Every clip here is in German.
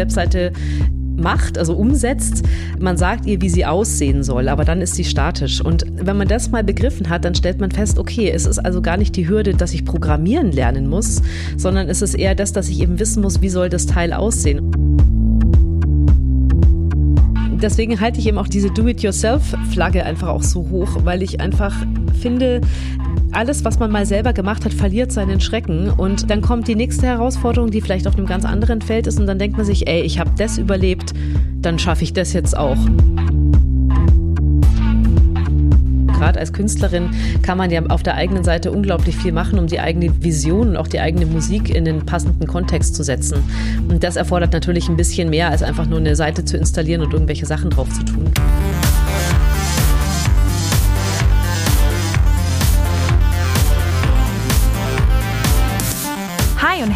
Webseite macht, also umsetzt. Man sagt ihr, wie sie aussehen soll, aber dann ist sie statisch. Und wenn man das mal begriffen hat, dann stellt man fest, okay, es ist also gar nicht die Hürde, dass ich programmieren lernen muss, sondern es ist eher das, dass ich eben wissen muss, wie soll das Teil aussehen. Deswegen halte ich eben auch diese Do-it-yourself-Flagge einfach auch so hoch, weil ich einfach finde, alles, was man mal selber gemacht hat, verliert seinen Schrecken. Und dann kommt die nächste Herausforderung, die vielleicht auf einem ganz anderen Feld ist. Und dann denkt man sich, ey, ich habe das überlebt, dann schaffe ich das jetzt auch. Gerade als Künstlerin kann man ja auf der eigenen Seite unglaublich viel machen, um die eigene Vision und auch die eigene Musik in den passenden Kontext zu setzen. Und das erfordert natürlich ein bisschen mehr, als einfach nur eine Seite zu installieren und irgendwelche Sachen drauf zu tun.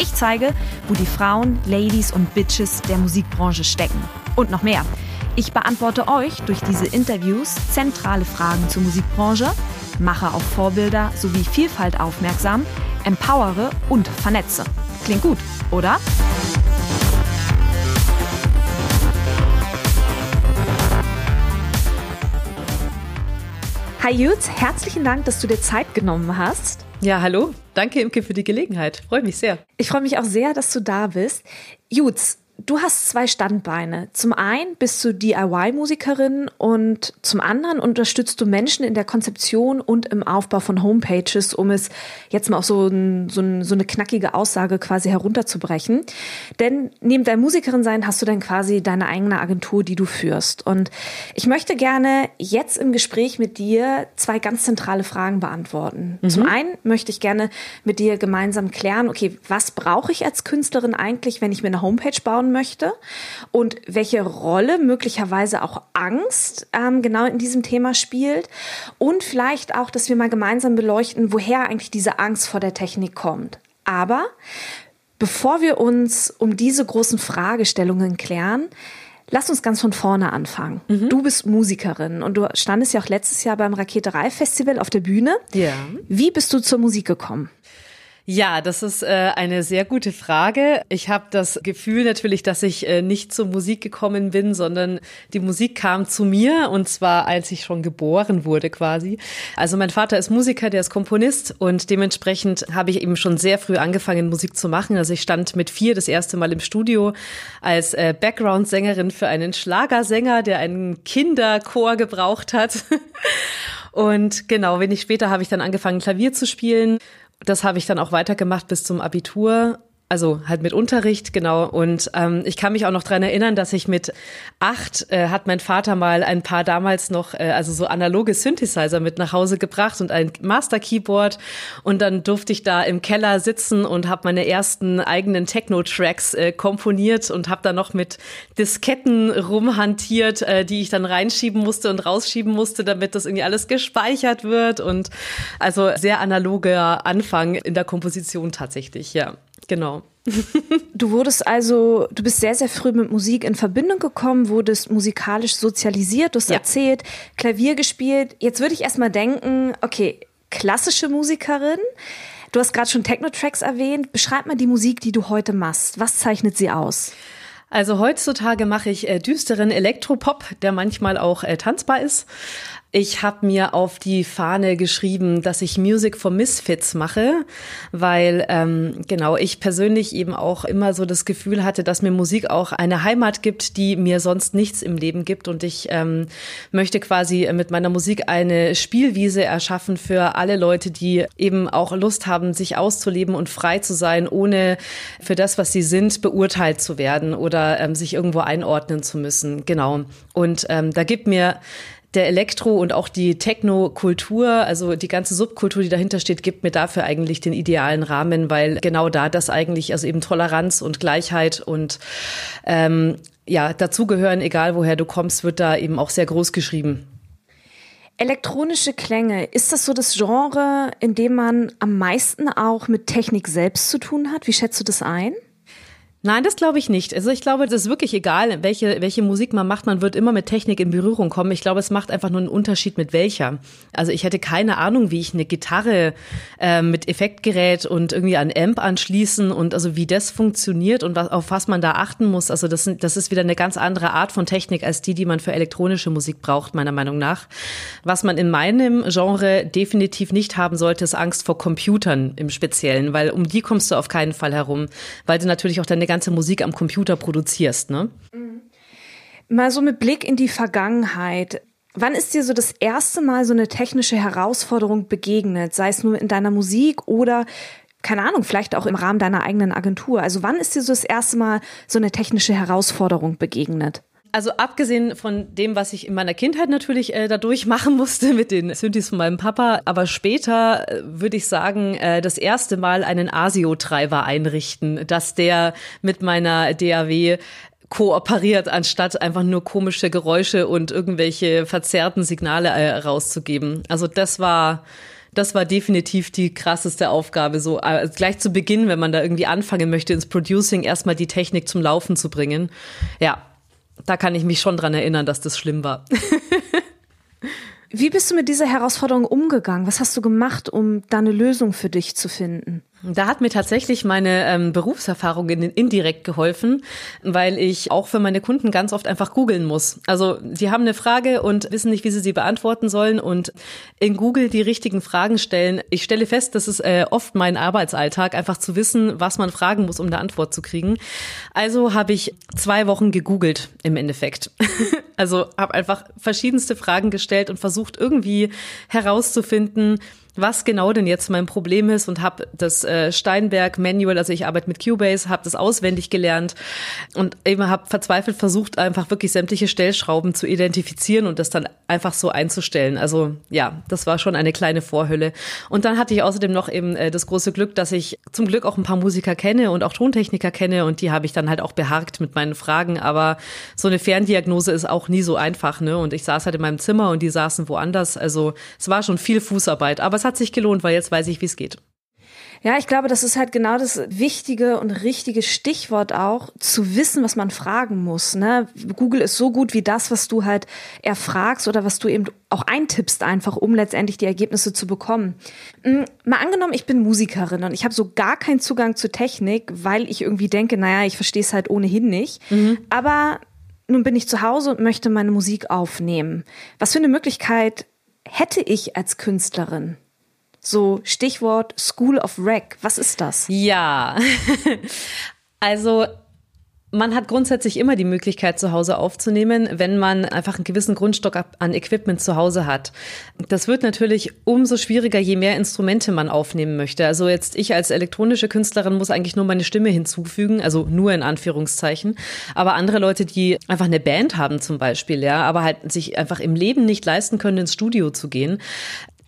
Ich zeige, wo die Frauen, Ladies und Bitches der Musikbranche stecken. Und noch mehr. Ich beantworte euch durch diese Interviews zentrale Fragen zur Musikbranche, mache auf Vorbilder sowie Vielfalt aufmerksam, empowere und vernetze. Klingt gut, oder? Hi Jutz, herzlichen Dank, dass du dir Zeit genommen hast. Ja, hallo. Danke, Imke, für die Gelegenheit. Freue mich sehr. Ich freue mich auch sehr, dass du da bist. Jutz, Du hast zwei Standbeine. Zum einen bist du DIY-Musikerin und zum anderen unterstützt du Menschen in der Konzeption und im Aufbau von Homepages, um es jetzt mal auf so, ein, so, ein, so eine knackige Aussage quasi herunterzubrechen. Denn neben deinem Musikerin sein hast du dann quasi deine eigene Agentur, die du führst. Und ich möchte gerne jetzt im Gespräch mit dir zwei ganz zentrale Fragen beantworten. Mhm. Zum einen möchte ich gerne mit dir gemeinsam klären, okay, was brauche ich als Künstlerin eigentlich, wenn ich mir eine Homepage bauen möchte und welche Rolle möglicherweise auch Angst ähm, genau in diesem Thema spielt und vielleicht auch, dass wir mal gemeinsam beleuchten, woher eigentlich diese Angst vor der Technik kommt. Aber bevor wir uns um diese großen Fragestellungen klären, Lass uns ganz von vorne anfangen. Mhm. Du bist Musikerin und du standest ja auch letztes Jahr beim Raketerei-Festival auf der Bühne. Ja. Wie bist du zur Musik gekommen? Ja, das ist äh, eine sehr gute Frage. Ich habe das Gefühl natürlich, dass ich äh, nicht zur Musik gekommen bin, sondern die Musik kam zu mir und zwar als ich schon geboren wurde quasi. Also mein Vater ist Musiker, der ist Komponist und dementsprechend habe ich eben schon sehr früh angefangen Musik zu machen. Also ich stand mit vier das erste Mal im Studio als äh, Background-Sängerin für einen Schlagersänger, der einen Kinderchor gebraucht hat. Und genau, wenig später habe ich dann angefangen, Klavier zu spielen das habe ich dann auch weitergemacht bis zum Abitur also halt mit Unterricht, genau. Und ähm, ich kann mich auch noch dran erinnern, dass ich mit acht äh, hat mein Vater mal ein paar damals noch, äh, also so analoge Synthesizer mit nach Hause gebracht und ein Master Keyboard. Und dann durfte ich da im Keller sitzen und habe meine ersten eigenen Techno-Tracks äh, komponiert und habe da noch mit Disketten rumhantiert, äh, die ich dann reinschieben musste und rausschieben musste, damit das irgendwie alles gespeichert wird. Und also sehr analoger Anfang in der Komposition tatsächlich, ja. Genau. du wurdest also, du bist sehr, sehr früh mit Musik in Verbindung gekommen, wurdest musikalisch sozialisiert, du hast ja. erzählt, Klavier gespielt. Jetzt würde ich erstmal denken, okay, klassische Musikerin. Du hast gerade schon Techno-Tracks erwähnt. Beschreib mal die Musik, die du heute machst. Was zeichnet sie aus? Also heutzutage mache ich äh, düsteren Elektropop, der manchmal auch äh, tanzbar ist. Ich habe mir auf die Fahne geschrieben, dass ich Music for Misfits mache, weil ähm, genau ich persönlich eben auch immer so das Gefühl hatte, dass mir Musik auch eine Heimat gibt, die mir sonst nichts im Leben gibt. Und ich ähm, möchte quasi mit meiner Musik eine Spielwiese erschaffen für alle Leute, die eben auch Lust haben, sich auszuleben und frei zu sein, ohne für das, was sie sind, beurteilt zu werden oder ähm, sich irgendwo einordnen zu müssen. Genau. Und ähm, da gibt mir der Elektro und auch die Techno-Kultur, also die ganze Subkultur, die dahinter steht, gibt mir dafür eigentlich den idealen Rahmen, weil genau da das eigentlich, also eben Toleranz und Gleichheit und ähm, ja, dazugehören, egal woher du kommst, wird da eben auch sehr groß geschrieben. Elektronische Klänge, ist das so das Genre, in dem man am meisten auch mit Technik selbst zu tun hat? Wie schätzt du das ein? Nein, das glaube ich nicht. Also ich glaube, das ist wirklich egal, welche, welche Musik man macht. Man wird immer mit Technik in Berührung kommen. Ich glaube, es macht einfach nur einen Unterschied mit welcher. Also ich hätte keine Ahnung, wie ich eine Gitarre äh, mit Effektgerät und irgendwie an Amp anschließen und also wie das funktioniert und was, auf was man da achten muss. Also das, das ist wieder eine ganz andere Art von Technik als die, die man für elektronische Musik braucht, meiner Meinung nach. Was man in meinem Genre definitiv nicht haben sollte, ist Angst vor Computern im Speziellen, weil um die kommst du auf keinen Fall herum, weil du natürlich auch deine ganze Musik am Computer produzierst, ne? Mhm. Mal so mit Blick in die Vergangenheit. Wann ist dir so das erste Mal so eine technische Herausforderung begegnet? Sei es nur in deiner Musik oder keine Ahnung, vielleicht auch im Rahmen deiner eigenen Agentur. Also wann ist dir so das erste Mal so eine technische Herausforderung begegnet? Also abgesehen von dem, was ich in meiner Kindheit natürlich äh, dadurch machen musste mit den Synthes von meinem Papa, aber später äh, würde ich sagen, äh, das erste Mal einen ASIO-Treiber einrichten, dass der mit meiner DAW kooperiert, anstatt einfach nur komische Geräusche und irgendwelche verzerrten Signale äh, rauszugeben. Also das war das war definitiv die krasseste Aufgabe, so äh, gleich zu Beginn, wenn man da irgendwie anfangen möchte, ins Producing erstmal die Technik zum Laufen zu bringen. Ja, da kann ich mich schon dran erinnern, dass das schlimm war. Wie bist du mit dieser Herausforderung umgegangen? Was hast du gemacht, um da eine Lösung für dich zu finden? Da hat mir tatsächlich meine ähm, Berufserfahrung in, indirekt geholfen, weil ich auch für meine Kunden ganz oft einfach googeln muss. Also die haben eine Frage und wissen nicht, wie sie sie beantworten sollen und in Google die richtigen Fragen stellen. Ich stelle fest, das ist äh, oft mein Arbeitsalltag, einfach zu wissen, was man fragen muss, um eine Antwort zu kriegen. Also habe ich zwei Wochen gegoogelt im Endeffekt. also habe einfach verschiedenste Fragen gestellt und versucht irgendwie herauszufinden, was genau denn jetzt mein Problem ist und habe das äh, Steinberg Manual, also ich arbeite mit Cubase, habe das auswendig gelernt und eben habe verzweifelt versucht, einfach wirklich sämtliche Stellschrauben zu identifizieren und das dann einfach so einzustellen. Also ja, das war schon eine kleine Vorhülle. Und dann hatte ich außerdem noch eben äh, das große Glück, dass ich zum Glück auch ein paar Musiker kenne und auch Tontechniker kenne und die habe ich dann halt auch beharkt mit meinen Fragen. Aber so eine Ferndiagnose ist auch nie so einfach, ne? Und ich saß halt in meinem Zimmer und die saßen woanders. Also es war schon viel Fußarbeit, aber es hat sich gelohnt, weil jetzt weiß ich, wie es geht. Ja, ich glaube, das ist halt genau das wichtige und richtige Stichwort auch, zu wissen, was man fragen muss. Ne? Google ist so gut wie das, was du halt erfragst oder was du eben auch eintippst, einfach um letztendlich die Ergebnisse zu bekommen. Hm, mal angenommen, ich bin Musikerin und ich habe so gar keinen Zugang zur Technik, weil ich irgendwie denke, naja, ich verstehe es halt ohnehin nicht. Mhm. Aber nun bin ich zu Hause und möchte meine Musik aufnehmen. Was für eine Möglichkeit hätte ich als Künstlerin? So Stichwort School of Rec. Was ist das? Ja, also man hat grundsätzlich immer die Möglichkeit, zu Hause aufzunehmen, wenn man einfach einen gewissen Grundstock an Equipment zu Hause hat. Das wird natürlich umso schwieriger, je mehr Instrumente man aufnehmen möchte. Also jetzt ich als elektronische Künstlerin muss eigentlich nur meine Stimme hinzufügen, also nur in Anführungszeichen. Aber andere Leute, die einfach eine Band haben zum Beispiel, ja, aber halt sich einfach im Leben nicht leisten können, ins Studio zu gehen,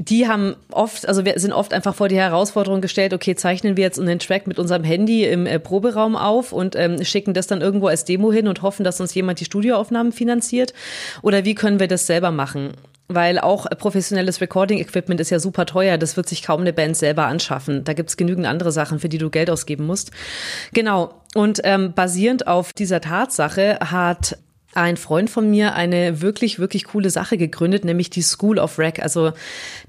die haben oft, also wir sind oft einfach vor die Herausforderung gestellt, okay, zeichnen wir jetzt einen Track mit unserem Handy im äh, Proberaum auf und ähm, schicken das dann irgendwo als Demo hin und hoffen, dass uns jemand die Studioaufnahmen finanziert? Oder wie können wir das selber machen? Weil auch professionelles Recording-Equipment ist ja super teuer. Das wird sich kaum eine Band selber anschaffen. Da gibt's genügend andere Sachen, für die du Geld ausgeben musst. Genau. Und ähm, basierend auf dieser Tatsache hat ein Freund von mir eine wirklich, wirklich coole Sache gegründet, nämlich die School of Rec. Also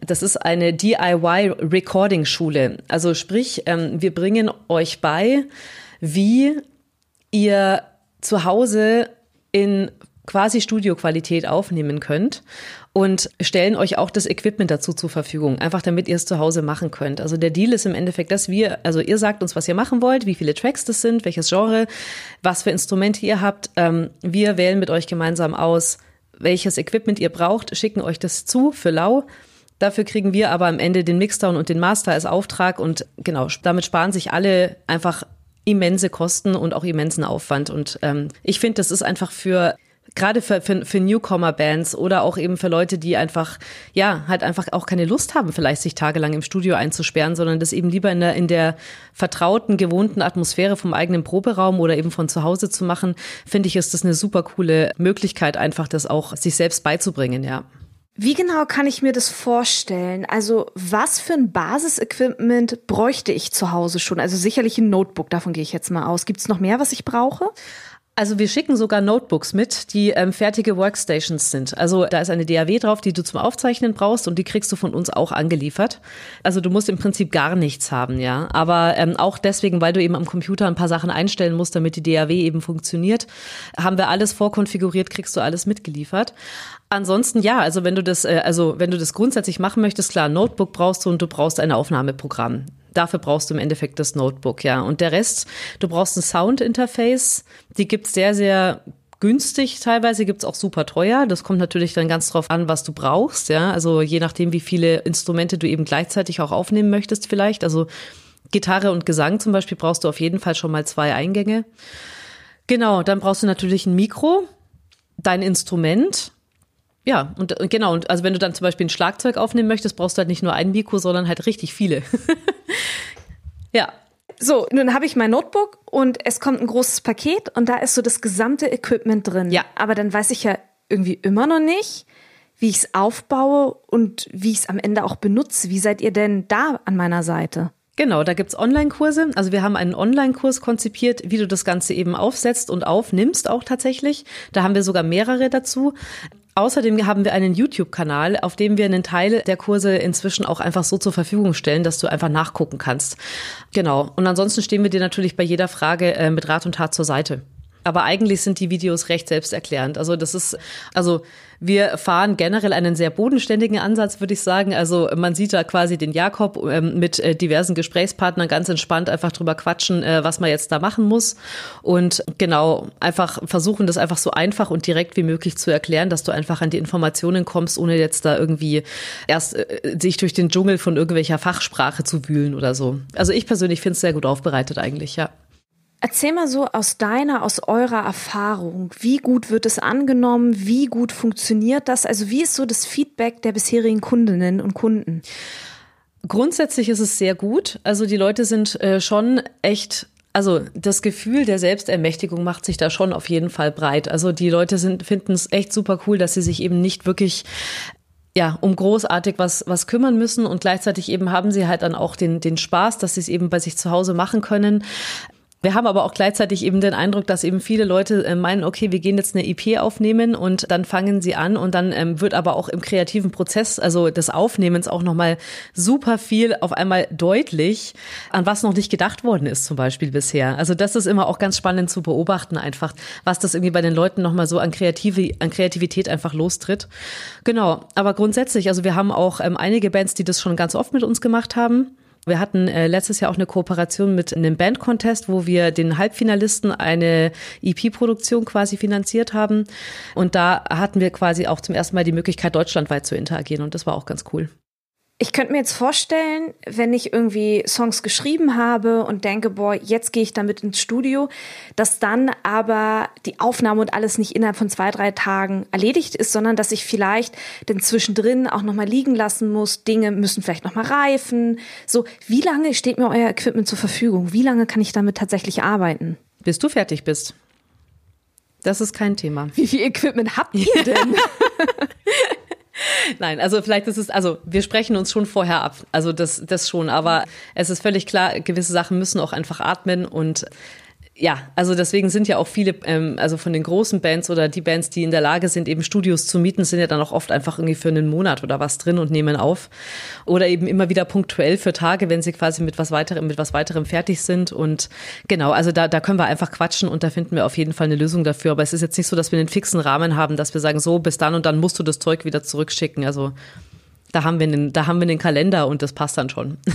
das ist eine DIY-Recording-Schule. Also sprich, ähm, wir bringen euch bei, wie ihr zu Hause in quasi Studioqualität aufnehmen könnt und stellen euch auch das Equipment dazu zur Verfügung, einfach damit ihr es zu Hause machen könnt. Also der Deal ist im Endeffekt, dass wir, also ihr sagt uns, was ihr machen wollt, wie viele Tracks das sind, welches Genre, was für Instrumente ihr habt. Ähm, wir wählen mit euch gemeinsam aus, welches Equipment ihr braucht, schicken euch das zu für lau. Dafür kriegen wir aber am Ende den Mixdown und den Master als Auftrag und genau, damit sparen sich alle einfach immense Kosten und auch immensen Aufwand. Und ähm, ich finde, das ist einfach für gerade für, für, für Newcomer-Bands oder auch eben für Leute, die einfach, ja, halt einfach auch keine Lust haben, vielleicht sich tagelang im Studio einzusperren, sondern das eben lieber in der, in der vertrauten, gewohnten Atmosphäre vom eigenen Proberaum oder eben von zu Hause zu machen, finde ich, ist das eine super coole Möglichkeit, einfach das auch sich selbst beizubringen, ja. Wie genau kann ich mir das vorstellen? Also was für ein Basisequipment bräuchte ich zu Hause schon? Also sicherlich ein Notebook, davon gehe ich jetzt mal aus. Gibt es noch mehr, was ich brauche? Also wir schicken sogar Notebooks mit, die ähm, fertige Workstations sind. Also da ist eine DAW drauf, die du zum Aufzeichnen brauchst und die kriegst du von uns auch angeliefert. Also du musst im Prinzip gar nichts haben, ja. Aber ähm, auch deswegen, weil du eben am Computer ein paar Sachen einstellen musst, damit die DAW eben funktioniert, haben wir alles vorkonfiguriert, kriegst du alles mitgeliefert. Ansonsten ja, also wenn du das, äh, also wenn du das grundsätzlich machen möchtest, klar, Notebook brauchst du und du brauchst ein Aufnahmeprogramm. Dafür brauchst du im Endeffekt das Notebook, ja. Und der Rest, du brauchst ein Sound-Interface. Die gibt's sehr, sehr günstig teilweise, gibt's auch super teuer. Das kommt natürlich dann ganz drauf an, was du brauchst, ja. Also je nachdem, wie viele Instrumente du eben gleichzeitig auch aufnehmen möchtest vielleicht. Also Gitarre und Gesang zum Beispiel brauchst du auf jeden Fall schon mal zwei Eingänge. Genau, dann brauchst du natürlich ein Mikro, dein Instrument, ja, und genau, und also wenn du dann zum Beispiel ein Schlagzeug aufnehmen möchtest, brauchst du halt nicht nur ein Mikro, sondern halt richtig viele. ja. So, nun habe ich mein Notebook und es kommt ein großes Paket und da ist so das gesamte Equipment drin. Ja. Aber dann weiß ich ja irgendwie immer noch nicht, wie ich es aufbaue und wie ich es am Ende auch benutze. Wie seid ihr denn da an meiner Seite? Genau, da gibt's Online-Kurse. Also wir haben einen Online-Kurs konzipiert, wie du das Ganze eben aufsetzt und aufnimmst auch tatsächlich. Da haben wir sogar mehrere dazu. Außerdem haben wir einen YouTube-Kanal, auf dem wir einen Teil der Kurse inzwischen auch einfach so zur Verfügung stellen, dass du einfach nachgucken kannst. Genau. Und ansonsten stehen wir dir natürlich bei jeder Frage äh, mit Rat und Tat zur Seite. Aber eigentlich sind die Videos recht selbsterklärend. Also das ist, also wir fahren generell einen sehr bodenständigen Ansatz, würde ich sagen. Also man sieht da quasi den Jakob ähm, mit äh, diversen Gesprächspartnern ganz entspannt einfach drüber quatschen, äh, was man jetzt da machen muss. Und genau, einfach versuchen, das einfach so einfach und direkt wie möglich zu erklären, dass du einfach an die Informationen kommst, ohne jetzt da irgendwie erst äh, sich durch den Dschungel von irgendwelcher Fachsprache zu wühlen oder so. Also ich persönlich finde es sehr gut aufbereitet eigentlich, ja. Erzähl mal so aus deiner, aus eurer Erfahrung, wie gut wird es angenommen, wie gut funktioniert das? Also wie ist so das Feedback der bisherigen Kundinnen und Kunden? Grundsätzlich ist es sehr gut. Also die Leute sind äh, schon echt also das Gefühl der Selbstermächtigung macht sich da schon auf jeden Fall breit. Also die Leute sind finden es echt super cool, dass sie sich eben nicht wirklich ja, um großartig was, was kümmern müssen und gleichzeitig eben haben sie halt dann auch den, den Spaß, dass sie es eben bei sich zu Hause machen können. Wir haben aber auch gleichzeitig eben den Eindruck, dass eben viele Leute äh, meinen, okay, wir gehen jetzt eine EP aufnehmen und dann fangen sie an und dann ähm, wird aber auch im kreativen Prozess, also des Aufnehmens auch nochmal super viel auf einmal deutlich, an was noch nicht gedacht worden ist zum Beispiel bisher. Also das ist immer auch ganz spannend zu beobachten einfach, was das irgendwie bei den Leuten nochmal so an, Kreative, an Kreativität einfach lostritt. Genau, aber grundsätzlich, also wir haben auch ähm, einige Bands, die das schon ganz oft mit uns gemacht haben. Wir hatten äh, letztes Jahr auch eine Kooperation mit einem Bandcontest, wo wir den Halbfinalisten eine EP-Produktion quasi finanziert haben. Und da hatten wir quasi auch zum ersten Mal die Möglichkeit, deutschlandweit zu interagieren. Und das war auch ganz cool. Ich könnte mir jetzt vorstellen, wenn ich irgendwie Songs geschrieben habe und denke, boah, jetzt gehe ich damit ins Studio, dass dann aber die Aufnahme und alles nicht innerhalb von zwei, drei Tagen erledigt ist, sondern dass ich vielleicht dann zwischendrin auch nochmal liegen lassen muss. Dinge müssen vielleicht nochmal reifen. So, wie lange steht mir euer Equipment zur Verfügung? Wie lange kann ich damit tatsächlich arbeiten? Bis du fertig bist. Das ist kein Thema. Wie viel Equipment habt ihr denn? Nein, also vielleicht ist es, also wir sprechen uns schon vorher ab. Also das, das schon, aber es ist völlig klar, gewisse Sachen müssen auch einfach atmen und ja, also deswegen sind ja auch viele, ähm, also von den großen Bands oder die Bands, die in der Lage sind, eben Studios zu mieten, sind ja dann auch oft einfach irgendwie für einen Monat oder was drin und nehmen auf. Oder eben immer wieder punktuell für Tage, wenn sie quasi mit was weiterem, mit was weiterem fertig sind. Und genau, also da, da können wir einfach quatschen und da finden wir auf jeden Fall eine Lösung dafür. Aber es ist jetzt nicht so, dass wir einen fixen Rahmen haben, dass wir sagen, so bis dann und dann musst du das Zeug wieder zurückschicken. Also da haben wir einen, da haben wir einen Kalender und das passt dann schon.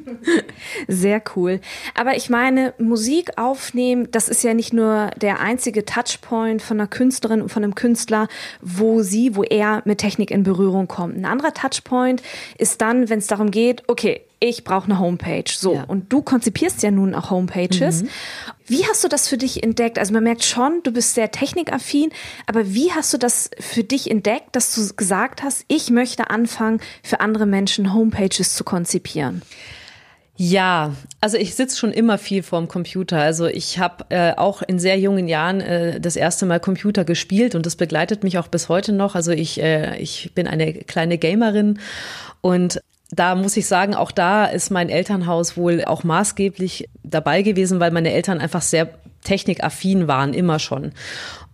Sehr cool. Aber ich meine, Musik aufnehmen, das ist ja nicht nur der einzige Touchpoint von einer Künstlerin und von einem Künstler, wo sie, wo er mit Technik in Berührung kommt. Ein anderer Touchpoint ist dann, wenn es darum geht, okay, ich brauche eine Homepage. So, ja. und du konzipierst ja nun auch Homepages. Mhm. Wie hast du das für dich entdeckt? Also man merkt schon, du bist sehr technikaffin, aber wie hast du das für dich entdeckt, dass du gesagt hast, ich möchte anfangen, für andere Menschen Homepages zu konzipieren? Ja, also ich sitze schon immer viel vorm Computer. Also ich habe äh, auch in sehr jungen Jahren äh, das erste Mal Computer gespielt und das begleitet mich auch bis heute noch. Also ich, äh, ich bin eine kleine Gamerin und da muss ich sagen, auch da ist mein Elternhaus wohl auch maßgeblich dabei gewesen, weil meine Eltern einfach sehr technikaffin waren, immer schon.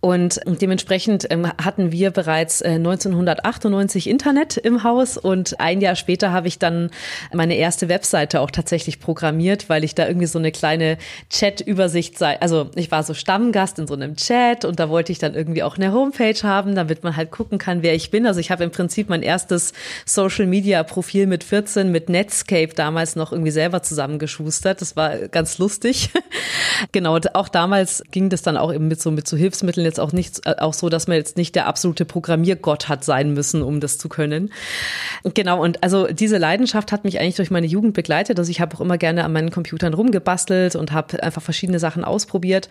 Und dementsprechend ähm, hatten wir bereits 1998 äh, Internet im Haus und ein Jahr später habe ich dann meine erste Webseite auch tatsächlich programmiert, weil ich da irgendwie so eine kleine Chat-Übersicht sei. Also ich war so Stammgast in so einem Chat und da wollte ich dann irgendwie auch eine Homepage haben, damit man halt gucken kann, wer ich bin. Also ich habe im Prinzip mein erstes Social-Media-Profil mit 14 mit Netscape damals noch irgendwie selber zusammengeschustert. Das war ganz lustig. genau, auch damals ging das dann auch eben mit so mit so Hilfsmitteln jetzt auch nicht äh, auch so, dass man jetzt nicht der absolute Programmiergott hat sein müssen, um das zu können. Genau, und also diese Leidenschaft hat mich eigentlich durch meine Jugend begleitet. Also ich habe auch immer gerne an meinen Computern rumgebastelt und habe einfach verschiedene Sachen ausprobiert.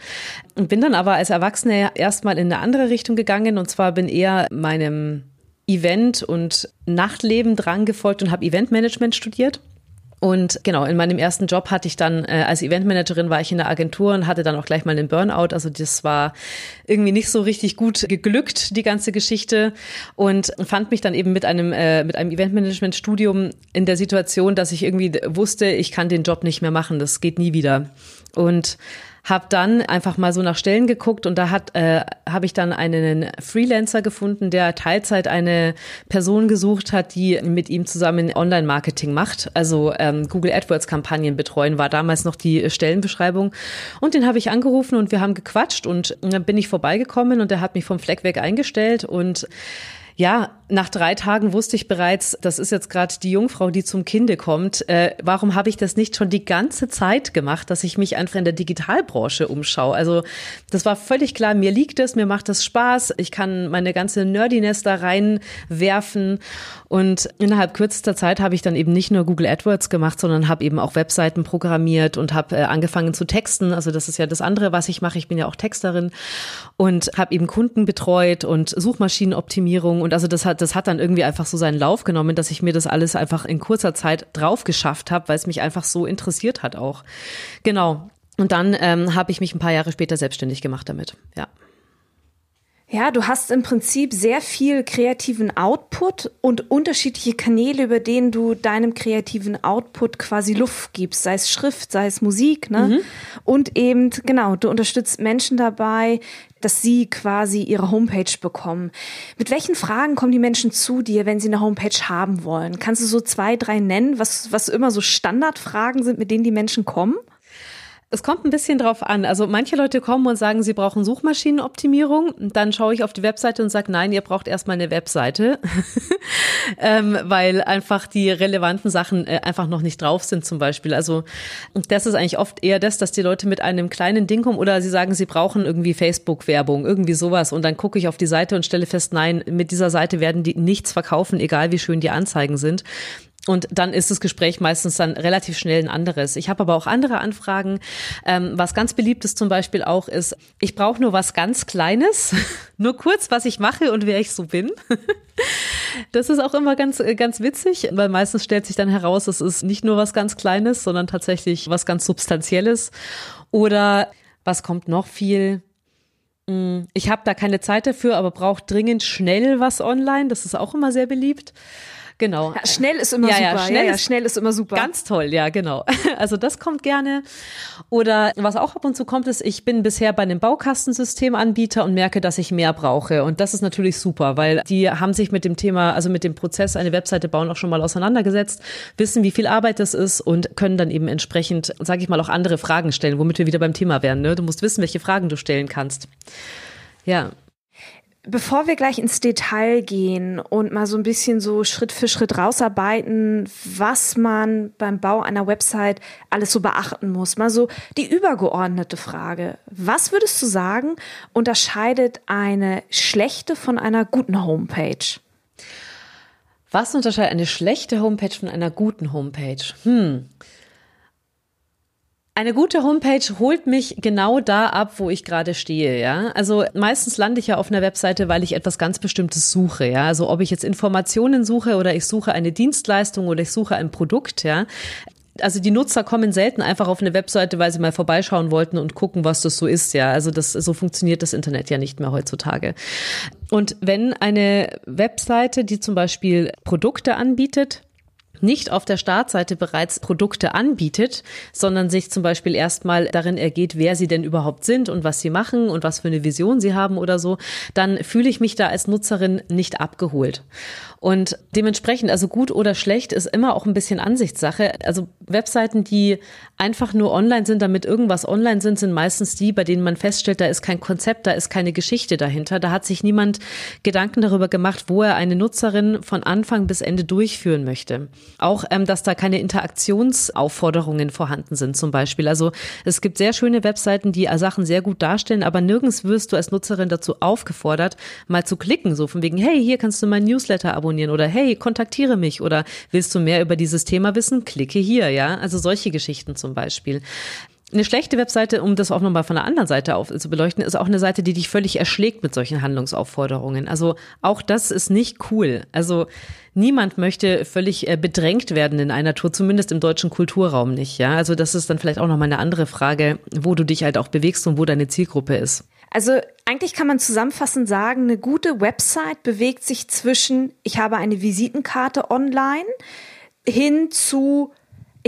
Und bin dann aber als Erwachsene erstmal in eine andere Richtung gegangen. Und zwar bin eher meinem Event- und Nachtleben dran gefolgt und habe Eventmanagement studiert. Und genau, in meinem ersten Job hatte ich dann, äh, als Eventmanagerin war ich in der Agentur und hatte dann auch gleich mal einen Burnout. Also das war irgendwie nicht so richtig gut geglückt, die ganze Geschichte. Und fand mich dann eben mit einem, äh, mit einem Eventmanagement-Studium in der Situation, dass ich irgendwie wusste, ich kann den Job nicht mehr machen, das geht nie wieder. Und habe dann einfach mal so nach Stellen geguckt und da hat äh, habe ich dann einen Freelancer gefunden, der Teilzeit eine Person gesucht hat, die mit ihm zusammen Online-Marketing macht, also ähm, Google AdWords-Kampagnen betreuen, war damals noch die Stellenbeschreibung. Und den habe ich angerufen und wir haben gequatscht und dann bin ich vorbeigekommen und er hat mich vom Fleck weg eingestellt und ja, nach drei Tagen wusste ich bereits, das ist jetzt gerade die Jungfrau, die zum Kinde kommt. Äh, warum habe ich das nicht schon die ganze Zeit gemacht, dass ich mich einfach in der Digitalbranche umschaue? Also das war völlig klar, mir liegt es, mir macht es Spaß, ich kann meine ganze Nerdiness da reinwerfen und innerhalb kürzester Zeit habe ich dann eben nicht nur Google AdWords gemacht, sondern habe eben auch Webseiten programmiert und habe äh, angefangen zu texten. Also das ist ja das andere, was ich mache. Ich bin ja auch Texterin und habe eben Kunden betreut und Suchmaschinenoptimierung. Und also das hat, das hat dann irgendwie einfach so seinen Lauf genommen, dass ich mir das alles einfach in kurzer Zeit drauf geschafft habe, weil es mich einfach so interessiert hat auch. Genau. Und dann ähm, habe ich mich ein paar Jahre später selbstständig gemacht damit. Ja. Ja, du hast im Prinzip sehr viel kreativen Output und unterschiedliche Kanäle, über denen du deinem kreativen Output quasi Luft gibst, sei es Schrift, sei es Musik, ne? Mhm. Und eben, genau, du unterstützt Menschen dabei, dass sie quasi ihre Homepage bekommen. Mit welchen Fragen kommen die Menschen zu dir, wenn sie eine Homepage haben wollen? Kannst du so zwei, drei nennen, was, was immer so Standardfragen sind, mit denen die Menschen kommen? Es kommt ein bisschen drauf an. Also manche Leute kommen und sagen, sie brauchen Suchmaschinenoptimierung. Dann schaue ich auf die Webseite und sage, nein, ihr braucht erstmal eine Webseite, ähm, weil einfach die relevanten Sachen äh, einfach noch nicht drauf sind zum Beispiel. Also das ist eigentlich oft eher das, dass die Leute mit einem kleinen Ding kommen oder sie sagen, sie brauchen irgendwie Facebook-Werbung, irgendwie sowas. Und dann gucke ich auf die Seite und stelle fest, nein, mit dieser Seite werden die nichts verkaufen, egal wie schön die Anzeigen sind. Und dann ist das Gespräch meistens dann relativ schnell ein anderes. Ich habe aber auch andere Anfragen. Ähm, was ganz beliebt ist zum Beispiel auch ist, ich brauche nur was ganz Kleines, nur kurz, was ich mache und wer ich so bin. Das ist auch immer ganz, ganz witzig, weil meistens stellt sich dann heraus, es ist nicht nur was ganz Kleines, sondern tatsächlich was ganz Substanzielles. Oder was kommt noch viel? Hm, ich habe da keine Zeit dafür, aber brauche dringend schnell was online. Das ist auch immer sehr beliebt. Genau. Ja, schnell ist immer ja, super. Ja, schnell, ja, ist, schnell ist immer super. Ganz toll, ja, genau. Also das kommt gerne. Oder was auch ab und zu kommt, ist, ich bin bisher bei einem Baukastensystemanbieter und merke, dass ich mehr brauche. Und das ist natürlich super, weil die haben sich mit dem Thema, also mit dem Prozess, eine Webseite bauen, auch schon mal auseinandergesetzt, wissen, wie viel Arbeit das ist und können dann eben entsprechend, sage ich mal, auch andere Fragen stellen, womit wir wieder beim Thema wären. Ne? Du musst wissen, welche Fragen du stellen kannst. Ja. Bevor wir gleich ins Detail gehen und mal so ein bisschen so Schritt für Schritt rausarbeiten, was man beim Bau einer Website alles so beachten muss, mal so die übergeordnete Frage. Was würdest du sagen, unterscheidet eine schlechte von einer guten Homepage? Was unterscheidet eine schlechte Homepage von einer guten Homepage? Hm. Eine gute Homepage holt mich genau da ab, wo ich gerade stehe, ja. Also meistens lande ich ja auf einer Webseite, weil ich etwas ganz Bestimmtes suche, ja. Also ob ich jetzt Informationen suche oder ich suche eine Dienstleistung oder ich suche ein Produkt, ja also die Nutzer kommen selten einfach auf eine Webseite, weil sie mal vorbeischauen wollten und gucken, was das so ist, ja. Also das, so funktioniert das Internet ja nicht mehr heutzutage. Und wenn eine Webseite, die zum Beispiel Produkte anbietet, nicht auf der Startseite bereits Produkte anbietet, sondern sich zum Beispiel erstmal darin ergeht, wer sie denn überhaupt sind und was sie machen und was für eine Vision sie haben oder so, dann fühle ich mich da als Nutzerin nicht abgeholt. Und dementsprechend, also gut oder schlecht, ist immer auch ein bisschen Ansichtssache. Also Webseiten, die einfach nur online sind, damit irgendwas online sind, sind meistens die, bei denen man feststellt, da ist kein Konzept, da ist keine Geschichte dahinter. Da hat sich niemand Gedanken darüber gemacht, wo er eine Nutzerin von Anfang bis Ende durchführen möchte. Auch, ähm, dass da keine Interaktionsaufforderungen vorhanden sind zum Beispiel. Also es gibt sehr schöne Webseiten, die Sachen sehr gut darstellen, aber nirgends wirst du als Nutzerin dazu aufgefordert, mal zu klicken, so von wegen, hey, hier kannst du mein Newsletter abonnieren oder hey, kontaktiere mich oder willst du mehr über dieses Thema wissen? Klicke hier, ja. Also solche Geschichten zum Beispiel. Eine schlechte Webseite, um das auch nochmal von der anderen Seite auf, zu beleuchten, ist auch eine Seite, die dich völlig erschlägt mit solchen Handlungsaufforderungen. Also auch das ist nicht cool. Also niemand möchte völlig äh, bedrängt werden in einer Tour, zumindest im deutschen Kulturraum nicht. Ja, also das ist dann vielleicht auch nochmal eine andere Frage, wo du dich halt auch bewegst und wo deine Zielgruppe ist. Also eigentlich kann man zusammenfassend sagen, eine gute Website bewegt sich zwischen, ich habe eine Visitenkarte online, hin zu,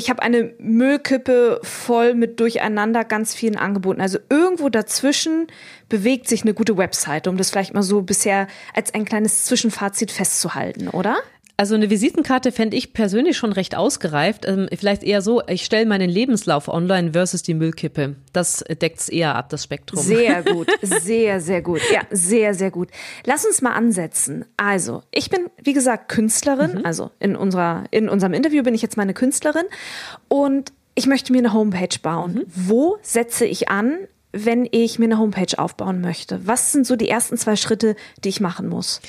ich habe eine Müllkippe voll mit durcheinander ganz vielen Angeboten. Also irgendwo dazwischen bewegt sich eine gute Website, um das vielleicht mal so bisher als ein kleines Zwischenfazit festzuhalten, oder? Also eine Visitenkarte fände ich persönlich schon recht ausgereift. Ähm, vielleicht eher so, ich stelle meinen Lebenslauf online versus die Müllkippe. Das deckt es eher ab, das Spektrum. Sehr gut, sehr, sehr gut. Ja, sehr, sehr gut. Lass uns mal ansetzen. Also, ich bin, wie gesagt, Künstlerin. Mhm. Also in, unserer, in unserem Interview bin ich jetzt meine Künstlerin. Und ich möchte mir eine Homepage bauen. Mhm. Wo setze ich an, wenn ich mir eine Homepage aufbauen möchte? Was sind so die ersten zwei Schritte, die ich machen muss?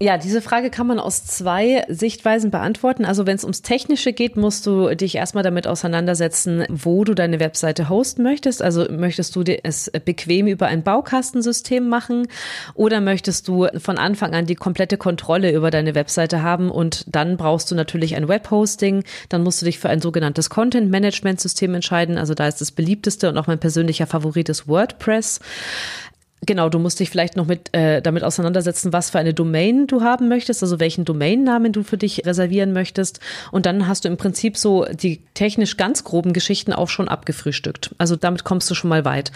Ja, diese Frage kann man aus zwei Sichtweisen beantworten. Also wenn es ums Technische geht, musst du dich erstmal damit auseinandersetzen, wo du deine Webseite hosten möchtest. Also möchtest du es bequem über ein Baukastensystem machen oder möchtest du von Anfang an die komplette Kontrolle über deine Webseite haben und dann brauchst du natürlich ein Webhosting. Dann musst du dich für ein sogenanntes Content Management System entscheiden. Also da ist das beliebteste und auch mein persönlicher Favorit ist WordPress. Genau, du musst dich vielleicht noch mit äh, damit auseinandersetzen, was für eine Domain du haben möchtest, also welchen Domainnamen du für dich reservieren möchtest. Und dann hast du im Prinzip so die technisch ganz groben Geschichten auch schon abgefrühstückt. Also damit kommst du schon mal weit.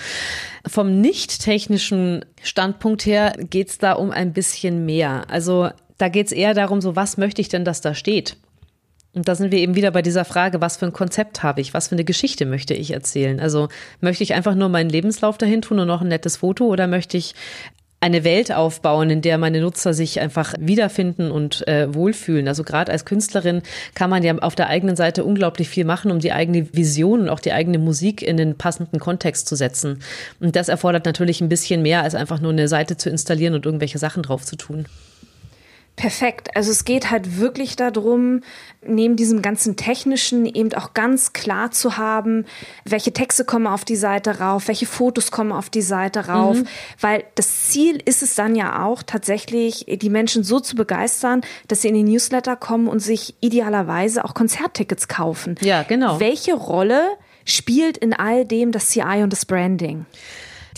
Vom nicht technischen Standpunkt her geht's da um ein bisschen mehr. Also da geht's eher darum, so was möchte ich denn, dass da steht? Und da sind wir eben wieder bei dieser Frage, was für ein Konzept habe ich, was für eine Geschichte möchte ich erzählen? Also möchte ich einfach nur meinen Lebenslauf dahin tun und noch ein nettes Foto oder möchte ich eine Welt aufbauen, in der meine Nutzer sich einfach wiederfinden und äh, wohlfühlen. Also gerade als Künstlerin kann man ja auf der eigenen Seite unglaublich viel machen, um die eigene Vision und auch die eigene Musik in den passenden Kontext zu setzen. Und das erfordert natürlich ein bisschen mehr, als einfach nur eine Seite zu installieren und irgendwelche Sachen drauf zu tun. Perfekt. Also es geht halt wirklich darum, neben diesem ganzen technischen eben auch ganz klar zu haben, welche Texte kommen auf die Seite rauf, welche Fotos kommen auf die Seite rauf, mhm. weil das Ziel ist es dann ja auch tatsächlich, die Menschen so zu begeistern, dass sie in die Newsletter kommen und sich idealerweise auch Konzerttickets kaufen. Ja, genau. Welche Rolle spielt in all dem das CI und das Branding?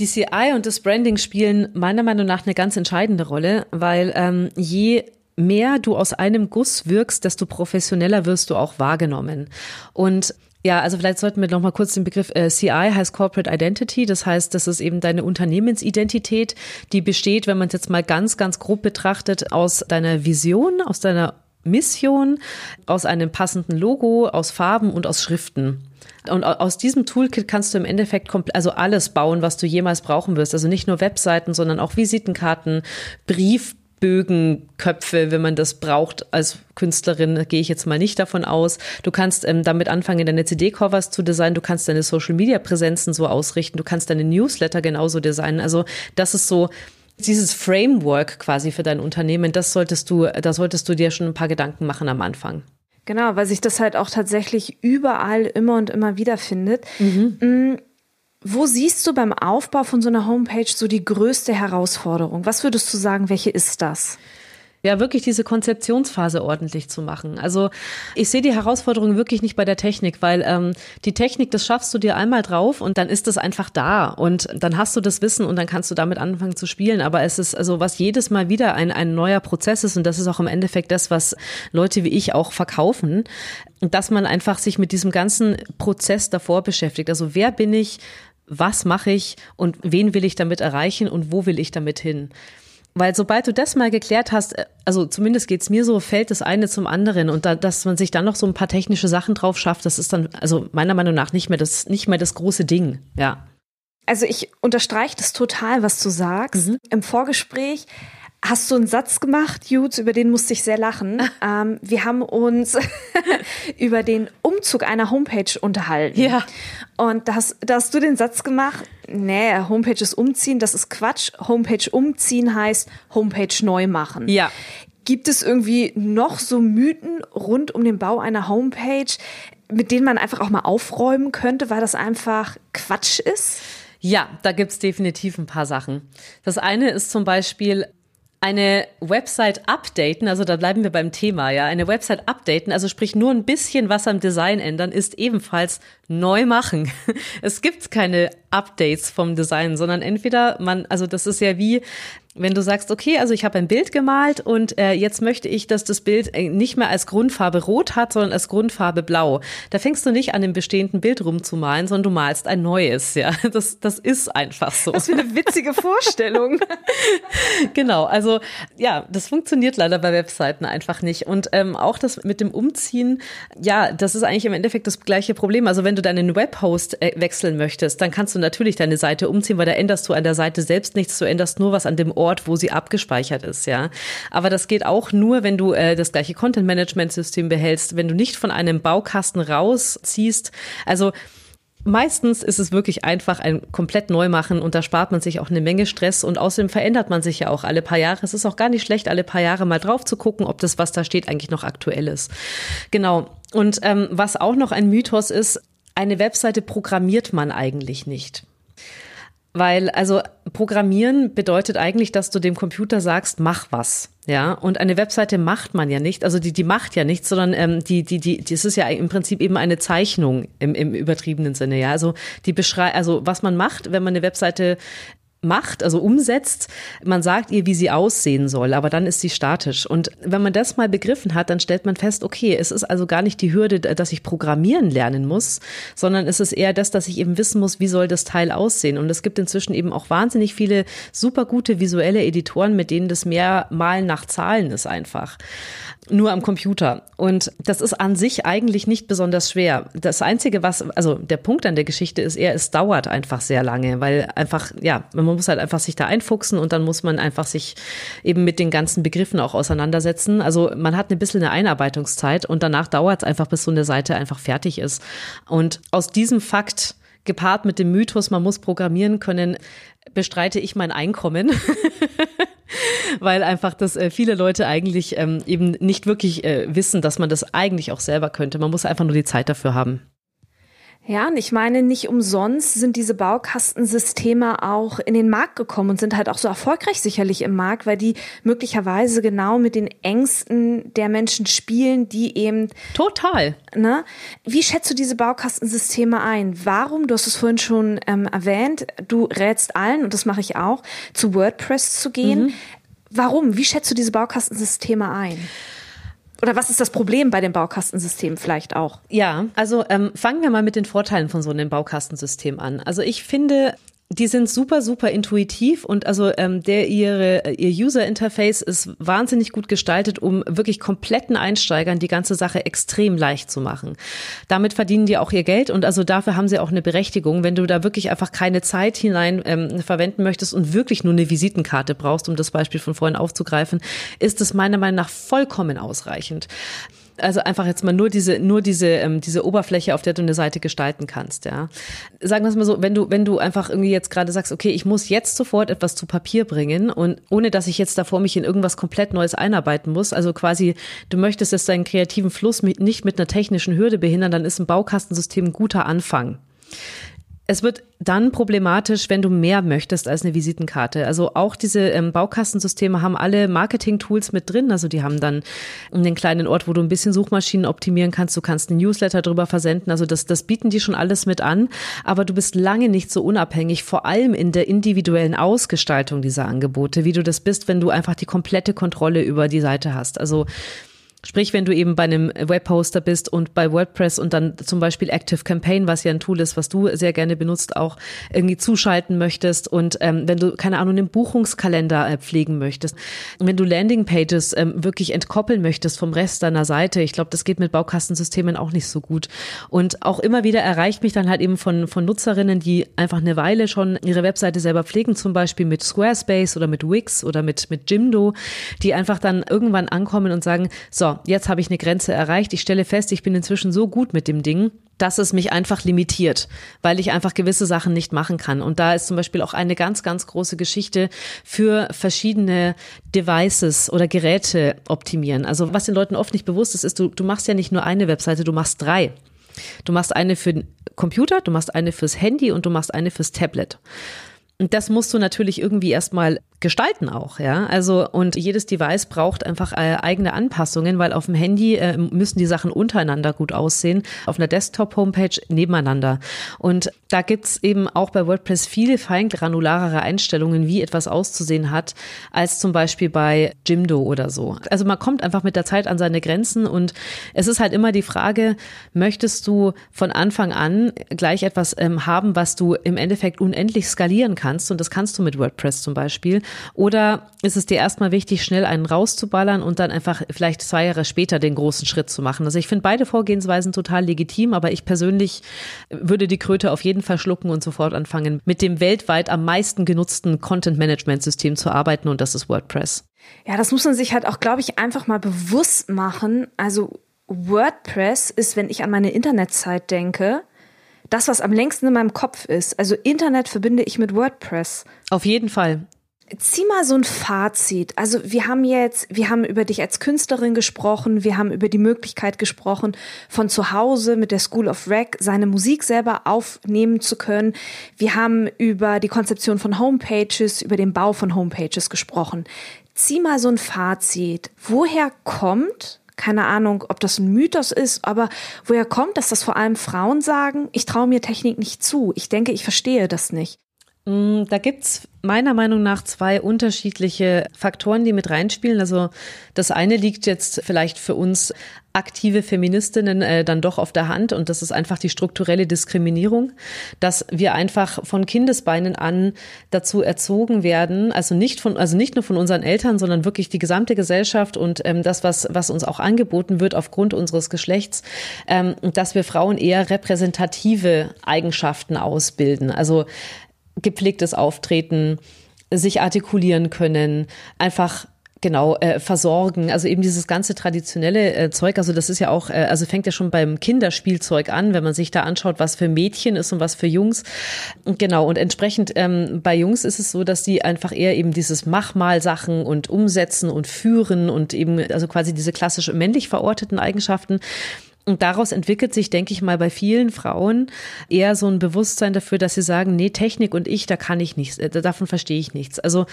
Die CI und das Branding spielen meiner Meinung nach eine ganz entscheidende Rolle, weil ähm, je mehr du aus einem Guss wirkst, desto professioneller wirst du auch wahrgenommen. Und ja, also vielleicht sollten wir noch mal kurz den Begriff äh, CI heißt Corporate Identity. Das heißt, das ist eben deine Unternehmensidentität, die besteht, wenn man es jetzt mal ganz, ganz grob betrachtet, aus deiner Vision, aus deiner Mission, aus einem passenden Logo, aus Farben und aus Schriften. Und aus diesem Toolkit kannst du im Endeffekt also alles bauen, was du jemals brauchen wirst. Also nicht nur Webseiten, sondern auch Visitenkarten, Briefbögenköpfe, wenn man das braucht als Künstlerin, gehe ich jetzt mal nicht davon aus. Du kannst ähm, damit anfangen, deine CD-Covers zu designen, du kannst deine Social-Media-Präsenzen so ausrichten, du kannst deine Newsletter genauso designen. Also das ist so dieses Framework quasi für dein Unternehmen, das solltest du, da solltest du dir schon ein paar Gedanken machen am Anfang. Genau, weil sich das halt auch tatsächlich überall immer und immer wieder findet. Mhm. Mm, wo siehst du beim Aufbau von so einer Homepage so die größte Herausforderung? Was würdest du sagen, welche ist das? Ja wirklich diese Konzeptionsphase ordentlich zu machen. Also ich sehe die Herausforderung wirklich nicht bei der Technik, weil ähm, die Technik, das schaffst du dir einmal drauf und dann ist es einfach da und dann hast du das Wissen und dann kannst du damit anfangen zu spielen. Aber es ist also was jedes Mal wieder ein, ein neuer Prozess ist und das ist auch im Endeffekt das, was Leute wie ich auch verkaufen, dass man einfach sich mit diesem ganzen Prozess davor beschäftigt. Also wer bin ich? Was mache ich und wen will ich damit erreichen und wo will ich damit hin? Weil sobald du das mal geklärt hast, äh, also zumindest geht's mir so, fällt das eine zum anderen und da, dass man sich dann noch so ein paar technische Sachen drauf schafft, das ist dann also meiner Meinung nach nicht mehr das nicht mehr das große Ding, ja. Also ich unterstreiche das total, was du sagst. Mhm. Im Vorgespräch hast du einen Satz gemacht, Jutz, über den musste ich sehr lachen. ähm, wir haben uns über den Umzug einer Homepage unterhalten. Ja. Und da hast, da hast du den Satz gemacht, nee, Homepage ist umziehen, das ist Quatsch. Homepage umziehen heißt Homepage neu machen. Ja. Gibt es irgendwie noch so Mythen rund um den Bau einer Homepage, mit denen man einfach auch mal aufräumen könnte, weil das einfach Quatsch ist? Ja, da gibt's definitiv ein paar Sachen. Das eine ist zum Beispiel, eine Website updaten, also da bleiben wir beim Thema, ja, eine Website updaten, also sprich nur ein bisschen was am Design ändern, ist ebenfalls neu machen. Es gibt keine Updates vom Design, sondern entweder man, also das ist ja wie, wenn du sagst, okay, also ich habe ein Bild gemalt und äh, jetzt möchte ich, dass das Bild äh, nicht mehr als Grundfarbe rot hat, sondern als Grundfarbe blau. Da fängst du nicht an dem bestehenden Bild rumzumalen, sondern du malst ein neues. Ja, das das ist einfach so. Das ist eine witzige Vorstellung. genau, also ja, das funktioniert leider bei Webseiten einfach nicht. Und ähm, auch das mit dem Umziehen, ja, das ist eigentlich im Endeffekt das gleiche Problem. Also wenn du deinen Webhost äh, wechseln möchtest, dann kannst du natürlich deine Seite umziehen, weil da änderst du an der Seite selbst nichts, du änderst nur was an dem Ort, wo sie abgespeichert ist, ja. Aber das geht auch nur, wenn du äh, das gleiche Content-Management-System behältst, wenn du nicht von einem Baukasten rausziehst. Also Meistens ist es wirklich einfach ein komplett Neumachen und da spart man sich auch eine Menge Stress und außerdem verändert man sich ja auch alle paar Jahre. Es ist auch gar nicht schlecht, alle paar Jahre mal drauf zu gucken, ob das, was da steht, eigentlich noch aktuell ist. Genau. Und ähm, was auch noch ein Mythos ist, eine Webseite programmiert man eigentlich nicht. Weil, also Programmieren bedeutet eigentlich, dass du dem Computer sagst, mach was. Ja, und eine Webseite macht man ja nicht, also die, die macht ja nichts, sondern ähm, die, die, die, das ist ja im Prinzip eben eine Zeichnung im, im übertriebenen Sinne, ja. Also die beschreibt, also was man macht, wenn man eine Webseite macht, also umsetzt. Man sagt ihr, wie sie aussehen soll, aber dann ist sie statisch. Und wenn man das mal begriffen hat, dann stellt man fest, okay, es ist also gar nicht die Hürde, dass ich programmieren lernen muss, sondern es ist eher das, dass ich eben wissen muss, wie soll das Teil aussehen. Und es gibt inzwischen eben auch wahnsinnig viele super gute visuelle Editoren, mit denen das mehr Malen nach Zahlen ist einfach nur am Computer. Und das ist an sich eigentlich nicht besonders schwer. Das Einzige, was, also der Punkt an der Geschichte ist eher, es dauert einfach sehr lange, weil einfach, ja, man muss halt einfach sich da einfuchsen und dann muss man einfach sich eben mit den ganzen Begriffen auch auseinandersetzen. Also man hat ein bisschen eine Einarbeitungszeit und danach dauert es einfach, bis so eine Seite einfach fertig ist. Und aus diesem Fakt gepaart mit dem Mythos, man muss programmieren können, bestreite ich mein Einkommen. weil einfach das äh, viele Leute eigentlich ähm, eben nicht wirklich äh, wissen, dass man das eigentlich auch selber könnte. Man muss einfach nur die Zeit dafür haben. Ja, und ich meine, nicht umsonst sind diese Baukastensysteme auch in den Markt gekommen und sind halt auch so erfolgreich sicherlich im Markt, weil die möglicherweise genau mit den Ängsten der Menschen spielen, die eben. Total. Ne? Wie schätzt du diese Baukastensysteme ein? Warum, du hast es vorhin schon ähm, erwähnt, du rätst allen, und das mache ich auch, zu WordPress zu gehen. Mhm. Warum? Wie schätzt du diese Baukastensysteme ein? Oder was ist das Problem bei dem Baukastensystem vielleicht auch? Ja, also ähm, fangen wir mal mit den Vorteilen von so einem Baukastensystem an. Also ich finde, die sind super, super intuitiv und also ähm, der ihre ihr User Interface ist wahnsinnig gut gestaltet, um wirklich kompletten Einsteigern die ganze Sache extrem leicht zu machen. Damit verdienen die auch ihr Geld und also dafür haben sie auch eine Berechtigung. Wenn du da wirklich einfach keine Zeit hinein ähm, verwenden möchtest und wirklich nur eine Visitenkarte brauchst, um das Beispiel von vorhin aufzugreifen, ist es meiner Meinung nach vollkommen ausreichend. Also einfach jetzt mal nur diese, nur diese, ähm, diese Oberfläche, auf der du eine Seite gestalten kannst, ja. Sagen wir es mal so, wenn du, wenn du einfach irgendwie jetzt gerade sagst, okay, ich muss jetzt sofort etwas zu Papier bringen und ohne dass ich jetzt davor mich in irgendwas komplett Neues einarbeiten muss, also quasi, du möchtest jetzt deinen kreativen Fluss mit, nicht mit einer technischen Hürde behindern, dann ist ein Baukastensystem ein guter Anfang. Es wird dann problematisch, wenn du mehr möchtest als eine Visitenkarte. Also auch diese ähm, Baukastensysteme haben alle Marketing-Tools mit drin. Also die haben dann einen kleinen Ort, wo du ein bisschen Suchmaschinen optimieren kannst. Du kannst einen Newsletter drüber versenden. Also das, das bieten die schon alles mit an. Aber du bist lange nicht so unabhängig, vor allem in der individuellen Ausgestaltung dieser Angebote, wie du das bist, wenn du einfach die komplette Kontrolle über die Seite hast. Also Sprich, wenn du eben bei einem Webhoster bist und bei WordPress und dann zum Beispiel Active Campaign, was ja ein Tool ist, was du sehr gerne benutzt, auch irgendwie zuschalten möchtest und ähm, wenn du, keine Ahnung, einen Buchungskalender äh, pflegen möchtest, wenn du Landingpages ähm, wirklich entkoppeln möchtest vom Rest deiner Seite, ich glaube, das geht mit Baukastensystemen auch nicht so gut. Und auch immer wieder erreicht mich dann halt eben von, von Nutzerinnen, die einfach eine Weile schon ihre Webseite selber pflegen, zum Beispiel mit Squarespace oder mit Wix oder mit, mit Jimdo, die einfach dann irgendwann ankommen und sagen, so, jetzt habe ich eine Grenze erreicht. Ich stelle fest, ich bin inzwischen so gut mit dem Ding, dass es mich einfach limitiert, weil ich einfach gewisse Sachen nicht machen kann. Und da ist zum Beispiel auch eine ganz, ganz große Geschichte für verschiedene Devices oder Geräte optimieren. Also was den Leuten oft nicht bewusst ist, ist, du, du machst ja nicht nur eine Webseite, du machst drei. Du machst eine für den Computer, du machst eine fürs Handy und du machst eine fürs Tablet. Und das musst du natürlich irgendwie erstmal gestalten auch, ja. Also und jedes Device braucht einfach äh, eigene Anpassungen, weil auf dem Handy äh, müssen die Sachen untereinander gut aussehen, auf einer Desktop-Homepage nebeneinander. Und da gibt's eben auch bei WordPress viele feingranularere Einstellungen, wie etwas auszusehen hat, als zum Beispiel bei Jimdo oder so. Also man kommt einfach mit der Zeit an seine Grenzen und es ist halt immer die Frage, möchtest du von Anfang an gleich etwas ähm, haben, was du im Endeffekt unendlich skalieren kannst? Und das kannst du mit WordPress zum Beispiel. Oder ist es dir erstmal wichtig, schnell einen rauszuballern und dann einfach vielleicht zwei Jahre später den großen Schritt zu machen? Also ich finde beide Vorgehensweisen total legitim, aber ich persönlich würde die Kröte auf jeden Fall schlucken und sofort anfangen, mit dem weltweit am meisten genutzten Content-Management-System zu arbeiten und das ist WordPress. Ja, das muss man sich halt auch, glaube ich, einfach mal bewusst machen. Also WordPress ist, wenn ich an meine Internetzeit denke, das, was am längsten in meinem Kopf ist. Also Internet verbinde ich mit WordPress. Auf jeden Fall. Zieh mal so ein Fazit. Also wir haben jetzt, wir haben über dich als Künstlerin gesprochen, wir haben über die Möglichkeit gesprochen, von zu Hause mit der School of Rec seine Musik selber aufnehmen zu können. Wir haben über die Konzeption von Homepages, über den Bau von Homepages gesprochen. Zieh mal so ein Fazit. Woher kommt keine Ahnung, ob das ein Mythos ist, aber woher kommt, dass das vor allem Frauen sagen, ich traue mir Technik nicht zu. Ich denke, ich verstehe das nicht. Mm, da gibt's meiner Meinung nach zwei unterschiedliche Faktoren, die mit reinspielen. Also das eine liegt jetzt vielleicht für uns aktive Feministinnen äh, dann doch auf der Hand und das ist einfach die strukturelle Diskriminierung, dass wir einfach von Kindesbeinen an dazu erzogen werden, also nicht von, also nicht nur von unseren Eltern, sondern wirklich die gesamte Gesellschaft und ähm, das, was, was uns auch angeboten wird aufgrund unseres Geschlechts, ähm, dass wir Frauen eher repräsentative Eigenschaften ausbilden. Also gepflegtes Auftreten, sich artikulieren können, einfach genau äh, versorgen. Also eben dieses ganze traditionelle äh, Zeug also das ist ja auch äh, also fängt ja schon beim Kinderspielzeug an wenn man sich da anschaut was für Mädchen ist und was für Jungs. Genau und entsprechend ähm, bei Jungs ist es so dass die einfach eher eben dieses Machmal Sachen und umsetzen und führen und eben also quasi diese klassisch männlich verorteten Eigenschaften und daraus entwickelt sich, denke ich mal, bei vielen Frauen eher so ein Bewusstsein dafür, dass sie sagen, nee, Technik und ich, da kann ich nichts, äh, davon verstehe ich nichts. Also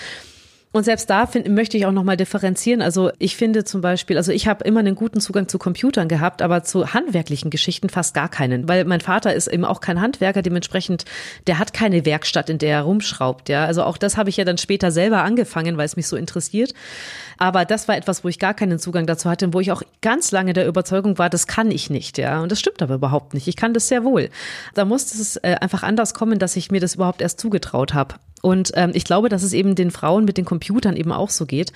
und selbst da find, möchte ich auch nochmal differenzieren. Also ich finde zum Beispiel, also ich habe immer einen guten Zugang zu Computern gehabt, aber zu handwerklichen Geschichten fast gar keinen, weil mein Vater ist eben auch kein Handwerker, dementsprechend, der hat keine Werkstatt, in der er rumschraubt. Ja, also auch das habe ich ja dann später selber angefangen, weil es mich so interessiert. Aber das war etwas, wo ich gar keinen Zugang dazu hatte und wo ich auch ganz lange der Überzeugung war, das kann ich nicht. Ja, und das stimmt aber überhaupt nicht. Ich kann das sehr wohl. Da musste es äh, einfach anders kommen, dass ich mir das überhaupt erst zugetraut habe. Und ähm, ich glaube, dass es eben den Frauen mit den Computern eben auch so geht.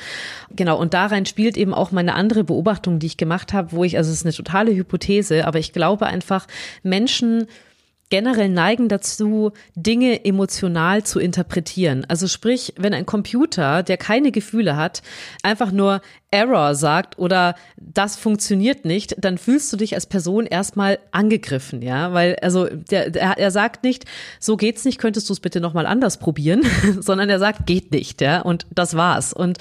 Genau, und da rein spielt eben auch meine andere Beobachtung, die ich gemacht habe, wo ich, also es ist eine totale Hypothese, aber ich glaube einfach, Menschen generell neigen dazu, Dinge emotional zu interpretieren. Also sprich, wenn ein Computer, der keine Gefühle hat, einfach nur Error sagt oder das funktioniert nicht, dann fühlst du dich als Person erstmal angegriffen, ja, weil also der, der er sagt nicht, so geht's nicht, könntest du es bitte noch mal anders probieren, sondern er sagt, geht nicht, ja, und das war's. Und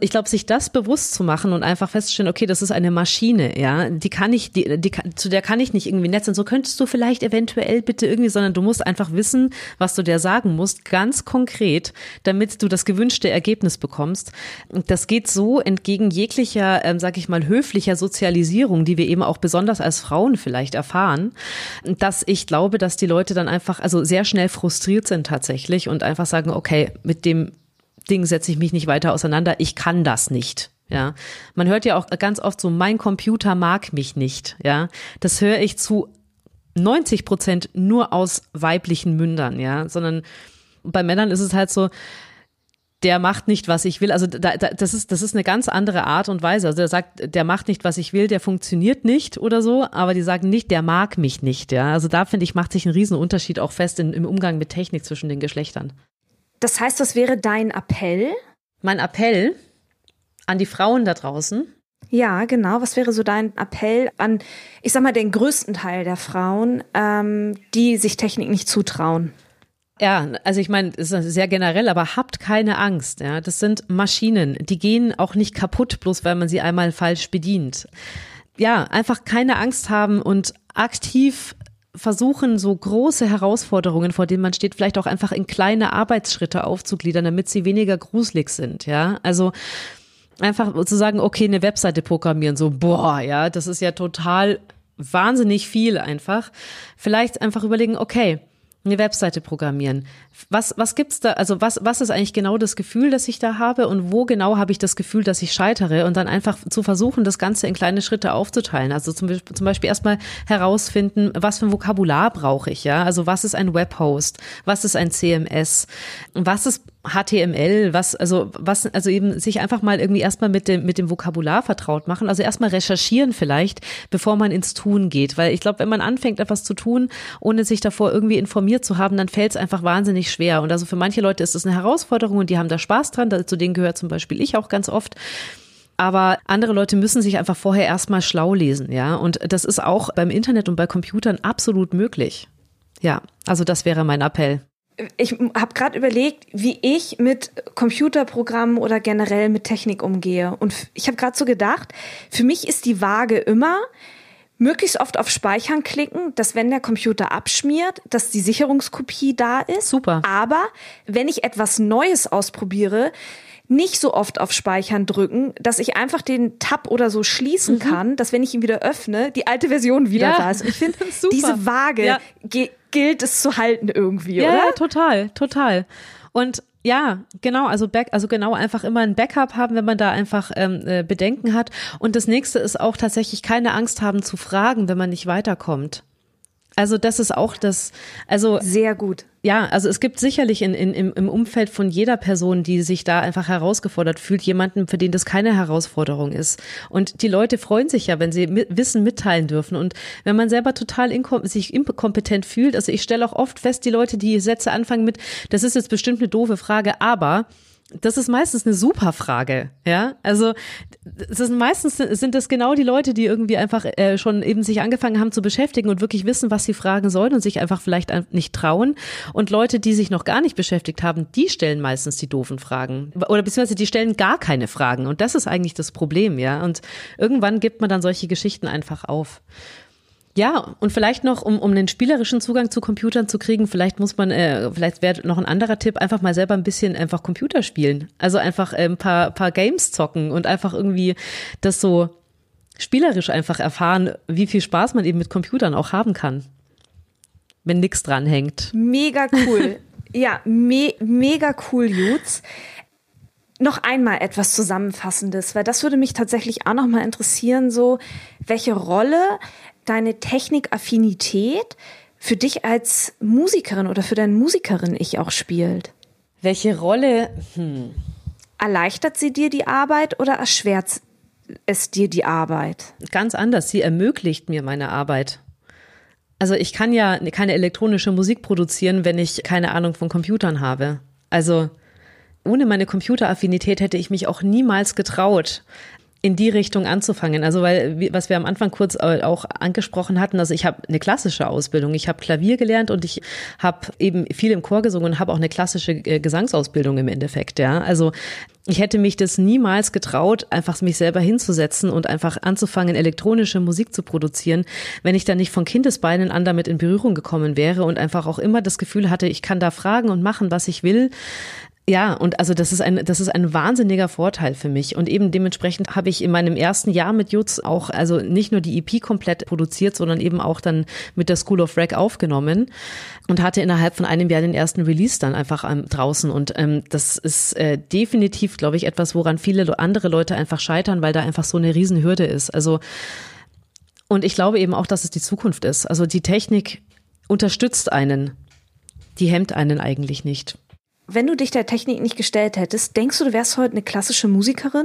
ich glaube, sich das bewusst zu machen und einfach festzustellen, okay, das ist eine Maschine, ja, die kann ich, die, die, zu der kann ich nicht irgendwie netzen. So könntest du vielleicht eventuell bitte irgendwie, sondern du musst einfach wissen, was du der sagen musst, ganz konkret, damit du das gewünschte Ergebnis bekommst. Das geht so entgegen jeglicher, ähm, sag ich mal, höflicher Sozialisierung, die wir eben auch besonders als Frauen vielleicht erfahren, dass ich glaube, dass die Leute dann einfach, also sehr schnell frustriert sind tatsächlich und einfach sagen, okay, mit dem Ding setze ich mich nicht weiter auseinander, ich kann das nicht. Ja, man hört ja auch ganz oft so, mein Computer mag mich nicht. Ja, das höre ich zu 90 Prozent nur aus weiblichen Mündern. Ja, sondern bei Männern ist es halt so, der macht nicht, was ich will. Also da, da, das ist das ist eine ganz andere Art und Weise. Also der sagt, der macht nicht, was ich will, der funktioniert nicht oder so. Aber die sagen nicht, der mag mich nicht. Ja, also da finde ich macht sich ein Riesenunterschied auch fest in, im Umgang mit Technik zwischen den Geschlechtern. Das heißt, was wäre dein Appell? Mein Appell an die Frauen da draußen. Ja, genau. Was wäre so dein Appell an, ich sag mal, den größten Teil der Frauen, ähm, die sich Technik nicht zutrauen? Ja, also ich meine, es ist sehr generell, aber habt keine Angst. Ja, das sind Maschinen, die gehen auch nicht kaputt, bloß weil man sie einmal falsch bedient. Ja, einfach keine Angst haben und aktiv versuchen, so große Herausforderungen, vor denen man steht, vielleicht auch einfach in kleine Arbeitsschritte aufzugliedern, damit sie weniger gruselig sind, ja. Also einfach zu sagen, okay, eine Webseite programmieren, so, boah, ja, das ist ja total wahnsinnig viel einfach. Vielleicht einfach überlegen, okay, eine Webseite programmieren. Was, was gibt's da, also was, was ist eigentlich genau das Gefühl, das ich da habe und wo genau habe ich das Gefühl, dass ich scheitere und dann einfach zu versuchen, das Ganze in kleine Schritte aufzuteilen. Also zum, zum Beispiel erstmal herausfinden, was für ein Vokabular brauche ich, ja? Also was ist ein Webhost? Was ist ein CMS? Was ist HTML, was, also, was, also eben sich einfach mal irgendwie erstmal mit dem, mit dem Vokabular vertraut machen. Also erstmal recherchieren vielleicht, bevor man ins Tun geht. Weil ich glaube, wenn man anfängt, etwas zu tun, ohne sich davor irgendwie informiert zu haben, dann fällt es einfach wahnsinnig schwer. Und also für manche Leute ist das eine Herausforderung und die haben da Spaß dran. Zu denen gehört zum Beispiel ich auch ganz oft. Aber andere Leute müssen sich einfach vorher erstmal schlau lesen, ja. Und das ist auch beim Internet und bei Computern absolut möglich. Ja, also das wäre mein Appell ich habe gerade überlegt, wie ich mit Computerprogrammen oder generell mit Technik umgehe. Und ich habe gerade so gedacht, für mich ist die Waage immer, möglichst oft auf Speichern klicken, dass wenn der Computer abschmiert, dass die Sicherungskopie da ist. Super. Aber wenn ich etwas Neues ausprobiere, nicht so oft auf Speichern drücken, dass ich einfach den Tab oder so schließen mhm. kann, dass wenn ich ihn wieder öffne, die alte Version wieder ja. da ist. Ich finde, diese Waage ja. gilt es zu halten irgendwie, ja, oder? Ja, total, total. Und ja, genau, also back, also genau einfach immer ein Backup haben, wenn man da einfach ähm, äh, Bedenken hat. Und das nächste ist auch tatsächlich keine Angst haben zu fragen, wenn man nicht weiterkommt. Also das ist auch das, also sehr gut. Ja, also es gibt sicherlich in, in, im Umfeld von jeder Person, die sich da einfach herausgefordert fühlt, jemanden, für den das keine Herausforderung ist. Und die Leute freuen sich ja, wenn sie mit, Wissen mitteilen dürfen. Und wenn man selber total inkom sich inkompetent fühlt, also ich stelle auch oft fest, die Leute, die Sätze anfangen mit, das ist jetzt bestimmt eine doofe Frage, aber das ist meistens eine super Frage, ja. Also es ist meistens sind das genau die Leute, die irgendwie einfach äh, schon eben sich angefangen haben zu beschäftigen und wirklich wissen, was sie fragen sollen und sich einfach vielleicht nicht trauen. Und Leute, die sich noch gar nicht beschäftigt haben, die stellen meistens die doofen Fragen oder beziehungsweise die stellen gar keine Fragen. Und das ist eigentlich das Problem, ja. Und irgendwann gibt man dann solche Geschichten einfach auf. Ja, und vielleicht noch, um, um einen spielerischen Zugang zu Computern zu kriegen, vielleicht muss man, äh, vielleicht wäre noch ein anderer Tipp, einfach mal selber ein bisschen einfach Computer spielen. Also einfach äh, ein paar, paar Games zocken und einfach irgendwie das so spielerisch einfach erfahren, wie viel Spaß man eben mit Computern auch haben kann. Wenn nichts dran hängt. Mega cool. ja, me mega cool, Jutz noch einmal etwas Zusammenfassendes, weil das würde mich tatsächlich auch noch mal interessieren, so welche Rolle deine Technikaffinität für dich als Musikerin oder für deine Musikerin ich auch spielt? Welche Rolle? Hm. Erleichtert sie dir die Arbeit oder erschwert es dir die Arbeit? Ganz anders. Sie ermöglicht mir meine Arbeit. Also ich kann ja keine elektronische Musik produzieren, wenn ich keine Ahnung von Computern habe. Also ohne meine Computeraffinität hätte ich mich auch niemals getraut, in die Richtung anzufangen. Also weil, was wir am Anfang kurz äh, auch angesprochen hatten, also ich habe eine klassische Ausbildung. Ich habe Klavier gelernt und ich habe eben viel im Chor gesungen und habe auch eine klassische äh, Gesangsausbildung im Endeffekt. Ja, also ich hätte mich das niemals getraut, einfach mich selber hinzusetzen und einfach anzufangen, elektronische Musik zu produzieren, wenn ich dann nicht von Kindesbeinen an damit in Berührung gekommen wäre und einfach auch immer das Gefühl hatte, ich kann da fragen und machen, was ich will. Ja, und also das ist ein, das ist ein wahnsinniger Vorteil für mich. Und eben dementsprechend habe ich in meinem ersten Jahr mit Jutz auch, also nicht nur die EP komplett produziert, sondern eben auch dann mit der School of Rag aufgenommen und hatte innerhalb von einem Jahr den ersten Release dann einfach ähm, draußen. Und ähm, das ist äh, definitiv, glaube ich, etwas, woran viele andere Leute einfach scheitern, weil da einfach so eine Riesenhürde ist. Also, und ich glaube eben auch, dass es die Zukunft ist. Also die Technik unterstützt einen. Die hemmt einen eigentlich nicht. Wenn du dich der Technik nicht gestellt hättest, denkst du, du wärst heute eine klassische Musikerin?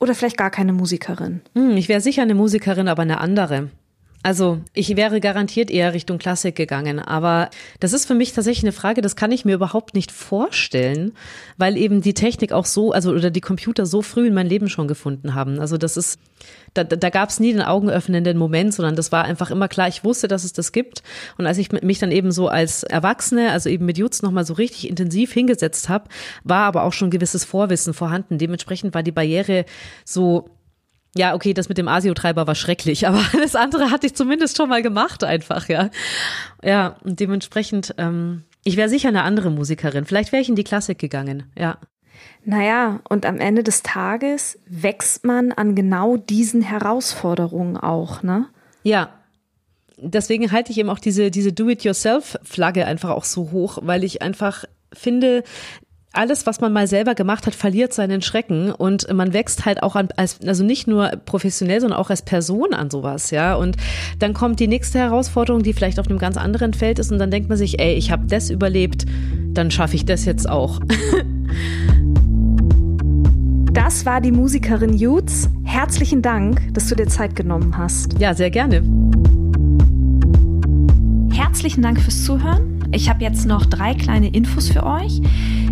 Oder vielleicht gar keine Musikerin? Hm, ich wäre sicher eine Musikerin, aber eine andere. Also ich wäre garantiert eher Richtung Klassik gegangen, aber das ist für mich tatsächlich eine Frage, das kann ich mir überhaupt nicht vorstellen, weil eben die Technik auch so, also oder die Computer so früh in mein Leben schon gefunden haben. Also das ist, da, da gab es nie den augenöffnenden Moment, sondern das war einfach immer klar, ich wusste, dass es das gibt. Und als ich mich dann eben so als Erwachsene, also eben mit Jutz nochmal so richtig intensiv hingesetzt habe, war aber auch schon gewisses Vorwissen vorhanden. Dementsprechend war die Barriere so ja, okay, das mit dem Asio-Treiber war schrecklich, aber das andere hatte ich zumindest schon mal gemacht, einfach, ja. Ja, und dementsprechend, ähm, ich wäre sicher eine andere Musikerin. Vielleicht wäre ich in die Klassik gegangen, ja. Naja, und am Ende des Tages wächst man an genau diesen Herausforderungen auch, ne? Ja. Deswegen halte ich eben auch diese, diese Do-it-yourself-Flagge einfach auch so hoch, weil ich einfach finde, alles, was man mal selber gemacht hat, verliert seinen Schrecken und man wächst halt auch an, als, also nicht nur professionell, sondern auch als Person an sowas, ja. Und dann kommt die nächste Herausforderung, die vielleicht auf einem ganz anderen Feld ist und dann denkt man sich, ey, ich habe das überlebt, dann schaffe ich das jetzt auch. Das war die Musikerin Jutz. Herzlichen Dank, dass du dir Zeit genommen hast. Ja, sehr gerne. Herzlichen Dank fürs Zuhören. Ich habe jetzt noch drei kleine Infos für euch.